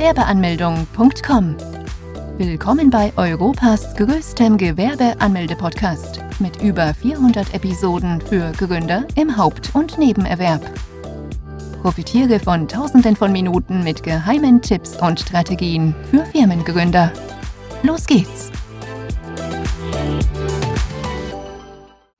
Gewerbeanmeldung.com. Willkommen bei Europas größtem Gewerbeanmelde-Podcast mit über 400 Episoden für Gründer im Haupt- und Nebenerwerb. Profitiere von Tausenden von Minuten mit geheimen Tipps und Strategien für Firmengründer. Los geht's!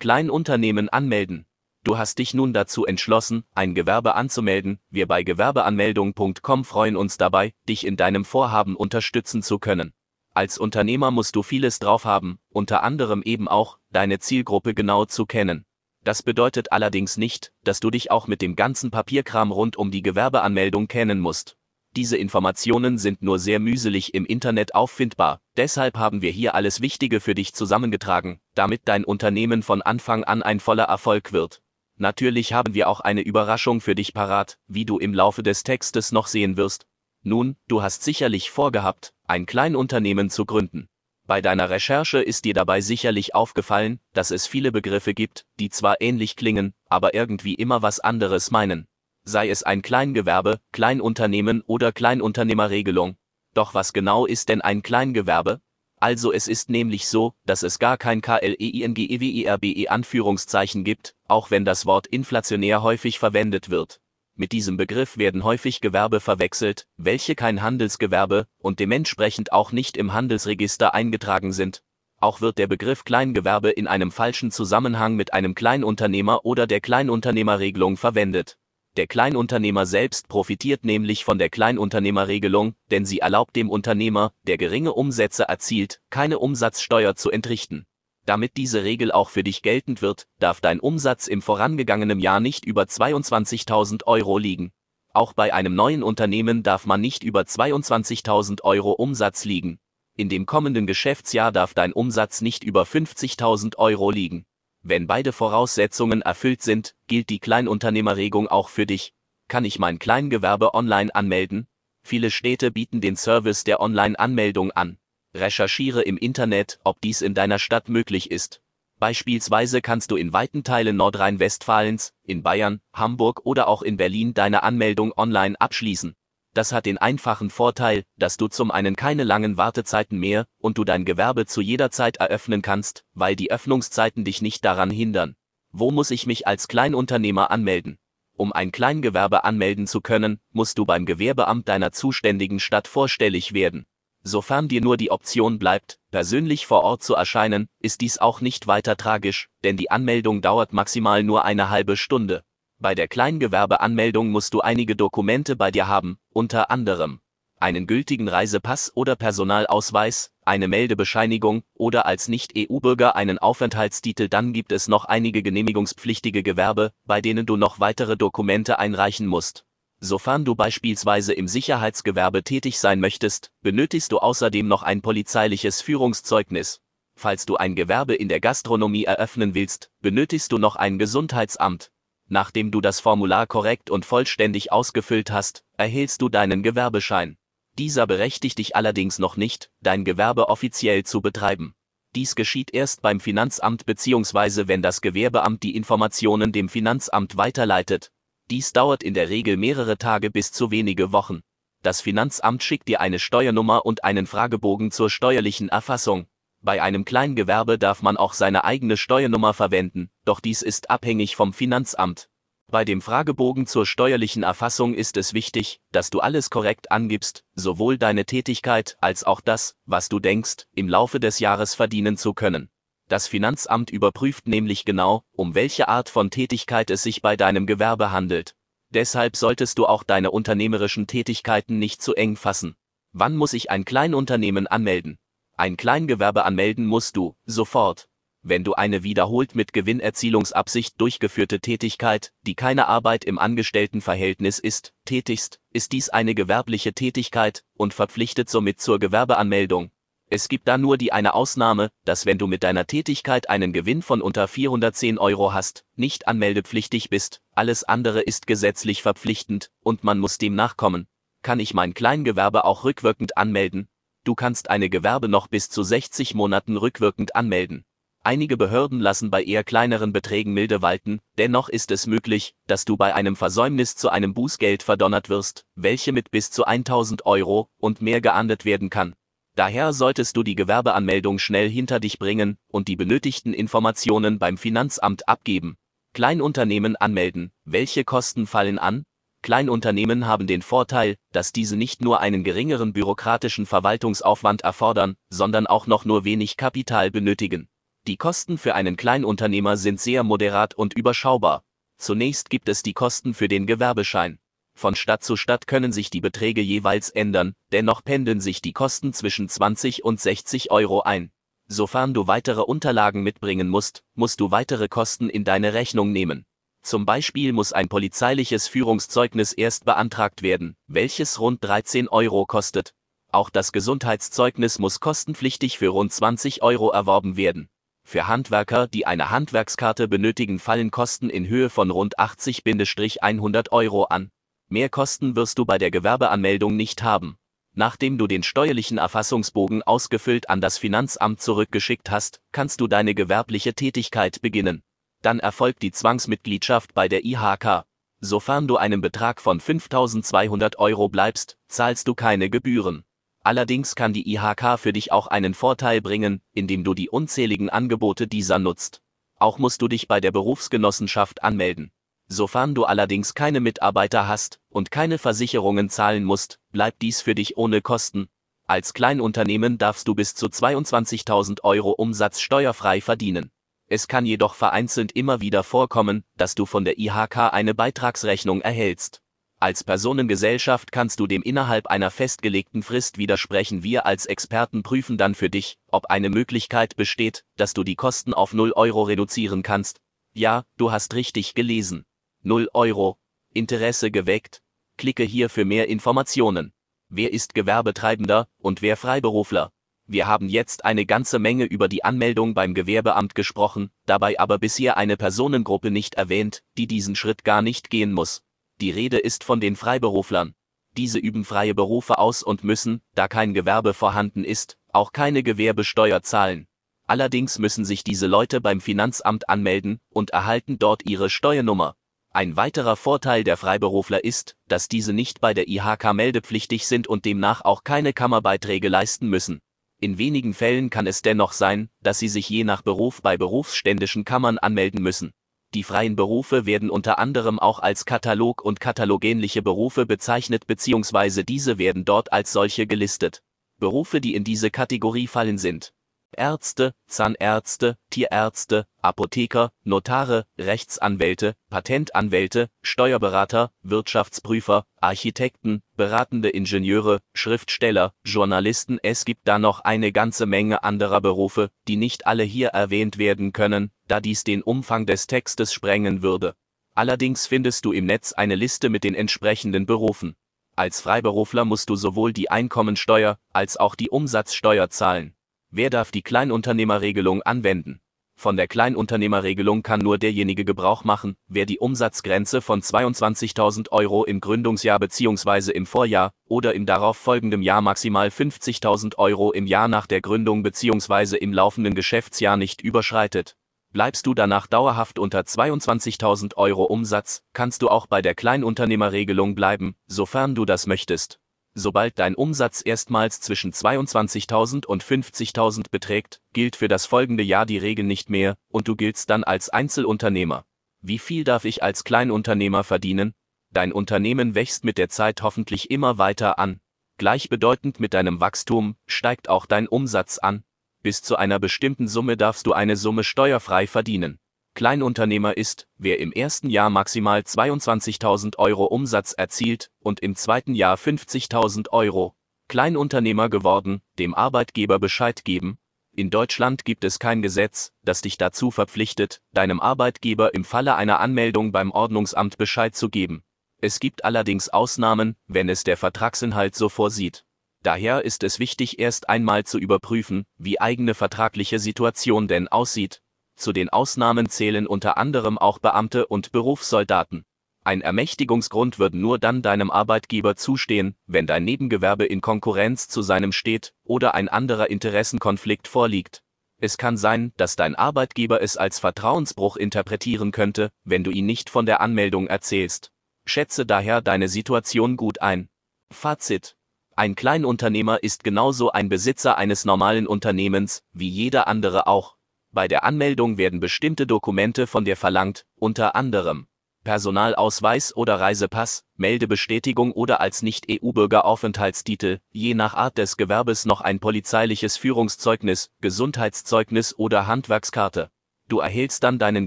Kleinunternehmen anmelden. Du hast dich nun dazu entschlossen, ein Gewerbe anzumelden. Wir bei Gewerbeanmeldung.com freuen uns dabei, dich in deinem Vorhaben unterstützen zu können. Als Unternehmer musst du vieles drauf haben, unter anderem eben auch, deine Zielgruppe genau zu kennen. Das bedeutet allerdings nicht, dass du dich auch mit dem ganzen Papierkram rund um die Gewerbeanmeldung kennen musst. Diese Informationen sind nur sehr mühselig im Internet auffindbar, deshalb haben wir hier alles Wichtige für dich zusammengetragen, damit dein Unternehmen von Anfang an ein voller Erfolg wird. Natürlich haben wir auch eine Überraschung für dich parat, wie du im Laufe des Textes noch sehen wirst. Nun, du hast sicherlich vorgehabt, ein Kleinunternehmen zu gründen. Bei deiner Recherche ist dir dabei sicherlich aufgefallen, dass es viele Begriffe gibt, die zwar ähnlich klingen, aber irgendwie immer was anderes meinen sei es ein Kleingewerbe, Kleinunternehmen oder Kleinunternehmerregelung. Doch was genau ist denn ein Kleingewerbe? Also es ist nämlich so, dass es gar kein KLEINGEWERBE e Anführungszeichen gibt, auch wenn das Wort inflationär häufig verwendet wird. Mit diesem Begriff werden häufig Gewerbe verwechselt, welche kein Handelsgewerbe und dementsprechend auch nicht im Handelsregister eingetragen sind. Auch wird der Begriff Kleingewerbe in einem falschen Zusammenhang mit einem Kleinunternehmer oder der Kleinunternehmerregelung verwendet. Der Kleinunternehmer selbst profitiert nämlich von der Kleinunternehmerregelung, denn sie erlaubt dem Unternehmer, der geringe Umsätze erzielt, keine Umsatzsteuer zu entrichten. Damit diese Regel auch für dich geltend wird, darf dein Umsatz im vorangegangenen Jahr nicht über 22.000 Euro liegen. Auch bei einem neuen Unternehmen darf man nicht über 22.000 Euro Umsatz liegen. In dem kommenden Geschäftsjahr darf dein Umsatz nicht über 50.000 Euro liegen. Wenn beide Voraussetzungen erfüllt sind, gilt die Kleinunternehmerregelung auch für dich. Kann ich mein Kleingewerbe online anmelden? Viele Städte bieten den Service der Online-Anmeldung an. Recherchiere im Internet, ob dies in deiner Stadt möglich ist. Beispielsweise kannst du in weiten Teilen Nordrhein-Westfalens, in Bayern, Hamburg oder auch in Berlin deine Anmeldung online abschließen. Das hat den einfachen Vorteil, dass du zum einen keine langen Wartezeiten mehr und du dein Gewerbe zu jeder Zeit eröffnen kannst, weil die Öffnungszeiten dich nicht daran hindern. Wo muss ich mich als Kleinunternehmer anmelden? Um ein Kleingewerbe anmelden zu können, musst du beim Gewerbeamt deiner zuständigen Stadt vorstellig werden. Sofern dir nur die Option bleibt, persönlich vor Ort zu erscheinen, ist dies auch nicht weiter tragisch, denn die Anmeldung dauert maximal nur eine halbe Stunde. Bei der Kleingewerbeanmeldung musst du einige Dokumente bei dir haben, unter anderem einen gültigen Reisepass oder Personalausweis, eine Meldebescheinigung oder als Nicht-EU-Bürger einen Aufenthaltstitel. Dann gibt es noch einige genehmigungspflichtige Gewerbe, bei denen du noch weitere Dokumente einreichen musst. Sofern du beispielsweise im Sicherheitsgewerbe tätig sein möchtest, benötigst du außerdem noch ein polizeiliches Führungszeugnis. Falls du ein Gewerbe in der Gastronomie eröffnen willst, benötigst du noch ein Gesundheitsamt, Nachdem du das Formular korrekt und vollständig ausgefüllt hast, erhältst du deinen Gewerbeschein. Dieser berechtigt dich allerdings noch nicht, dein Gewerbe offiziell zu betreiben. Dies geschieht erst beim Finanzamt bzw. wenn das Gewerbeamt die Informationen dem Finanzamt weiterleitet. Dies dauert in der Regel mehrere Tage bis zu wenige Wochen. Das Finanzamt schickt dir eine Steuernummer und einen Fragebogen zur steuerlichen Erfassung. Bei einem Kleingewerbe darf man auch seine eigene Steuernummer verwenden, doch dies ist abhängig vom Finanzamt. Bei dem Fragebogen zur steuerlichen Erfassung ist es wichtig, dass du alles korrekt angibst, sowohl deine Tätigkeit als auch das, was du denkst, im Laufe des Jahres verdienen zu können. Das Finanzamt überprüft nämlich genau, um welche Art von Tätigkeit es sich bei deinem Gewerbe handelt. Deshalb solltest du auch deine unternehmerischen Tätigkeiten nicht zu eng fassen. Wann muss ich ein Kleinunternehmen anmelden? Ein Kleingewerbe anmelden musst du, sofort. Wenn du eine wiederholt mit Gewinnerzielungsabsicht durchgeführte Tätigkeit, die keine Arbeit im Angestelltenverhältnis ist, tätigst, ist dies eine gewerbliche Tätigkeit und verpflichtet somit zur Gewerbeanmeldung. Es gibt da nur die eine Ausnahme, dass wenn du mit deiner Tätigkeit einen Gewinn von unter 410 Euro hast, nicht anmeldepflichtig bist, alles andere ist gesetzlich verpflichtend und man muss dem nachkommen. Kann ich mein Kleingewerbe auch rückwirkend anmelden, Du kannst eine Gewerbe noch bis zu 60 Monaten rückwirkend anmelden. Einige Behörden lassen bei eher kleineren Beträgen milde walten, dennoch ist es möglich, dass du bei einem Versäumnis zu einem Bußgeld verdonnert wirst, welche mit bis zu 1000 Euro und mehr geahndet werden kann. Daher solltest du die Gewerbeanmeldung schnell hinter dich bringen und die benötigten Informationen beim Finanzamt abgeben. Kleinunternehmen anmelden. Welche Kosten fallen an? Kleinunternehmen haben den Vorteil, dass diese nicht nur einen geringeren bürokratischen Verwaltungsaufwand erfordern, sondern auch noch nur wenig Kapital benötigen. Die Kosten für einen Kleinunternehmer sind sehr moderat und überschaubar. Zunächst gibt es die Kosten für den Gewerbeschein. Von Stadt zu Stadt können sich die Beträge jeweils ändern, dennoch pendeln sich die Kosten zwischen 20 und 60 Euro ein. Sofern du weitere Unterlagen mitbringen musst, musst du weitere Kosten in deine Rechnung nehmen. Zum Beispiel muss ein polizeiliches Führungszeugnis erst beantragt werden, welches rund 13 Euro kostet. Auch das Gesundheitszeugnis muss kostenpflichtig für rund 20 Euro erworben werden. Für Handwerker, die eine Handwerkskarte benötigen, fallen Kosten in Höhe von rund 80-100 Euro an. Mehr Kosten wirst du bei der Gewerbeanmeldung nicht haben. Nachdem du den steuerlichen Erfassungsbogen ausgefüllt an das Finanzamt zurückgeschickt hast, kannst du deine gewerbliche Tätigkeit beginnen. Dann erfolgt die Zwangsmitgliedschaft bei der IHK. Sofern du einem Betrag von 5200 Euro bleibst, zahlst du keine Gebühren. Allerdings kann die IHK für dich auch einen Vorteil bringen, indem du die unzähligen Angebote dieser nutzt. Auch musst du dich bei der Berufsgenossenschaft anmelden. Sofern du allerdings keine Mitarbeiter hast und keine Versicherungen zahlen musst, bleibt dies für dich ohne Kosten. Als Kleinunternehmen darfst du bis zu 22.000 Euro Umsatz steuerfrei verdienen. Es kann jedoch vereinzelt immer wieder vorkommen, dass du von der IHK eine Beitragsrechnung erhältst. Als Personengesellschaft kannst du dem innerhalb einer festgelegten Frist widersprechen. Wir als Experten prüfen dann für dich, ob eine Möglichkeit besteht, dass du die Kosten auf 0 Euro reduzieren kannst. Ja, du hast richtig gelesen. 0 Euro. Interesse geweckt? Klicke hier für mehr Informationen. Wer ist Gewerbetreibender und wer Freiberufler? Wir haben jetzt eine ganze Menge über die Anmeldung beim Gewerbeamt gesprochen, dabei aber bisher eine Personengruppe nicht erwähnt, die diesen Schritt gar nicht gehen muss. Die Rede ist von den Freiberuflern. Diese üben freie Berufe aus und müssen, da kein Gewerbe vorhanden ist, auch keine Gewerbesteuer zahlen. Allerdings müssen sich diese Leute beim Finanzamt anmelden und erhalten dort ihre Steuernummer. Ein weiterer Vorteil der Freiberufler ist, dass diese nicht bei der IHK meldepflichtig sind und demnach auch keine Kammerbeiträge leisten müssen. In wenigen Fällen kann es dennoch sein, dass sie sich je nach Beruf bei berufsständischen Kammern anmelden müssen. Die freien Berufe werden unter anderem auch als Katalog und katalogähnliche Berufe bezeichnet bzw. diese werden dort als solche gelistet. Berufe, die in diese Kategorie fallen sind Ärzte, Zahnärzte, Tierärzte, Apotheker, Notare, Rechtsanwälte, Patentanwälte, Steuerberater, Wirtschaftsprüfer, Architekten, beratende Ingenieure, Schriftsteller, Journalisten. Es gibt da noch eine ganze Menge anderer Berufe, die nicht alle hier erwähnt werden können, da dies den Umfang des Textes sprengen würde. Allerdings findest du im Netz eine Liste mit den entsprechenden Berufen. Als Freiberufler musst du sowohl die Einkommensteuer als auch die Umsatzsteuer zahlen. Wer darf die Kleinunternehmerregelung anwenden? Von der Kleinunternehmerregelung kann nur derjenige Gebrauch machen, wer die Umsatzgrenze von 22.000 Euro im Gründungsjahr bzw. im Vorjahr oder im darauf folgenden Jahr maximal 50.000 Euro im Jahr nach der Gründung bzw. im laufenden Geschäftsjahr nicht überschreitet. Bleibst du danach dauerhaft unter 22.000 Euro Umsatz, kannst du auch bei der Kleinunternehmerregelung bleiben, sofern du das möchtest. Sobald dein Umsatz erstmals zwischen 22.000 und 50.000 beträgt, gilt für das folgende Jahr die Regel nicht mehr und du giltst dann als Einzelunternehmer. Wie viel darf ich als Kleinunternehmer verdienen? Dein Unternehmen wächst mit der Zeit hoffentlich immer weiter an. Gleichbedeutend mit deinem Wachstum steigt auch dein Umsatz an. Bis zu einer bestimmten Summe darfst du eine Summe steuerfrei verdienen. Kleinunternehmer ist, wer im ersten Jahr maximal 22.000 Euro Umsatz erzielt und im zweiten Jahr 50.000 Euro. Kleinunternehmer geworden, dem Arbeitgeber Bescheid geben. In Deutschland gibt es kein Gesetz, das dich dazu verpflichtet, deinem Arbeitgeber im Falle einer Anmeldung beim Ordnungsamt Bescheid zu geben. Es gibt allerdings Ausnahmen, wenn es der Vertragsinhalt so vorsieht. Daher ist es wichtig, erst einmal zu überprüfen, wie eigene vertragliche Situation denn aussieht, zu den Ausnahmen zählen unter anderem auch Beamte und Berufssoldaten. Ein Ermächtigungsgrund wird nur dann deinem Arbeitgeber zustehen, wenn dein Nebengewerbe in Konkurrenz zu seinem steht oder ein anderer Interessenkonflikt vorliegt. Es kann sein, dass dein Arbeitgeber es als Vertrauensbruch interpretieren könnte, wenn du ihn nicht von der Anmeldung erzählst. Schätze daher deine Situation gut ein. Fazit. Ein Kleinunternehmer ist genauso ein Besitzer eines normalen Unternehmens, wie jeder andere auch. Bei der Anmeldung werden bestimmte Dokumente von dir verlangt, unter anderem Personalausweis oder Reisepass, Meldebestätigung oder als Nicht-EU-Bürger Aufenthaltstitel, je nach Art des Gewerbes noch ein polizeiliches Führungszeugnis, Gesundheitszeugnis oder Handwerkskarte. Du erhältst dann deinen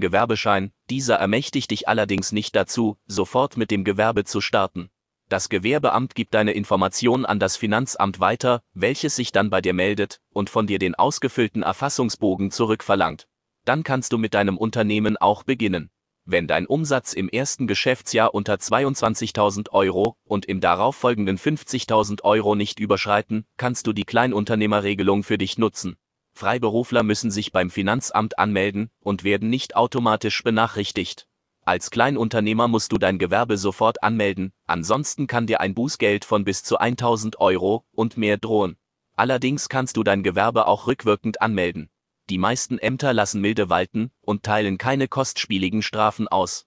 Gewerbeschein, dieser ermächtigt dich allerdings nicht dazu, sofort mit dem Gewerbe zu starten. Das Gewerbeamt gibt deine Information an das Finanzamt weiter, welches sich dann bei dir meldet und von dir den ausgefüllten Erfassungsbogen zurückverlangt. Dann kannst du mit deinem Unternehmen auch beginnen. Wenn dein Umsatz im ersten Geschäftsjahr unter 22.000 Euro und im darauffolgenden 50.000 Euro nicht überschreiten, kannst du die Kleinunternehmerregelung für dich nutzen. Freiberufler müssen sich beim Finanzamt anmelden und werden nicht automatisch benachrichtigt. Als Kleinunternehmer musst du dein Gewerbe sofort anmelden, ansonsten kann dir ein Bußgeld von bis zu 1000 Euro und mehr drohen. Allerdings kannst du dein Gewerbe auch rückwirkend anmelden. Die meisten Ämter lassen milde walten und teilen keine kostspieligen Strafen aus.